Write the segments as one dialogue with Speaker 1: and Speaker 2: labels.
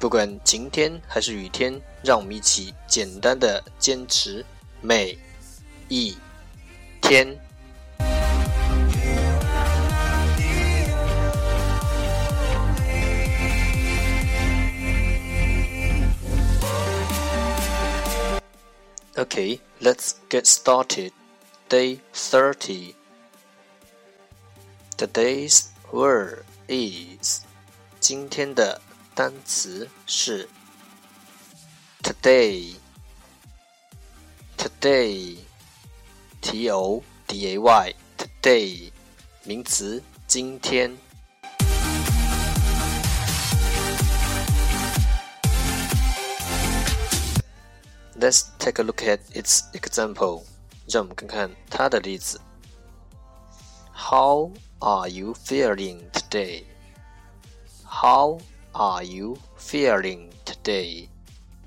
Speaker 1: 不管晴天还是雨天，让我们一起简单的坚持每一天。Okay, let's get started. Day 30. Today's word is 今天的 单词是 today. Today. T O D A Y. Today. 名词今天。Let's take a look at its example. 让我们看看它的例子。How are you feeling today? How are you feeling today?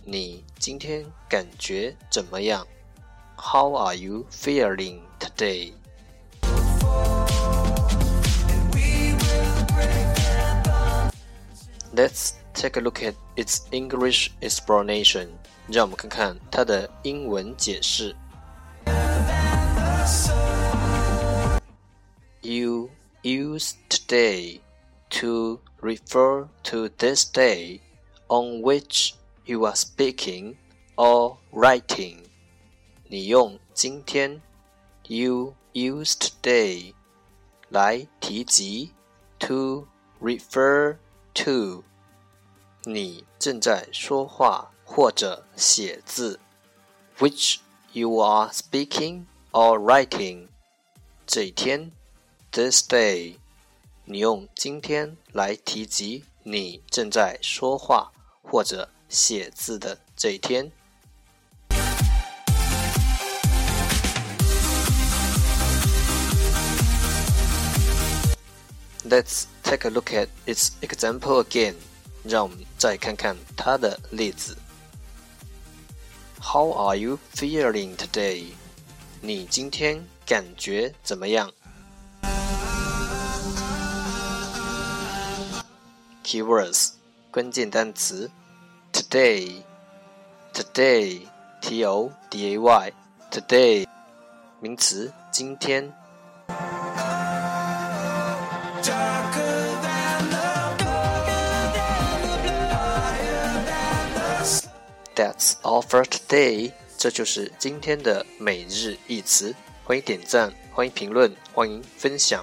Speaker 1: 你今天感觉怎么样？How are you feeling today? Let's take a look at its English explanation. 让我们看看它的英文解释。You use today to refer to this day on which you are speaking or writing. 你用今天，you use today 来提及，to refer to 你正在说话。或者写字，which you are speaking or writing。这一天，this day， 你用今天来提及你正在说话或者写字的这一天。Let's take a look at its example again。让我们再看看它的例子。How are you feeling today？你今天感觉怎么样？Keywords 关键单词 today，today，t o d a y，today 名词今天。That's all for today。这就是今天的每日一词。欢迎点赞，欢迎评论，欢迎分享，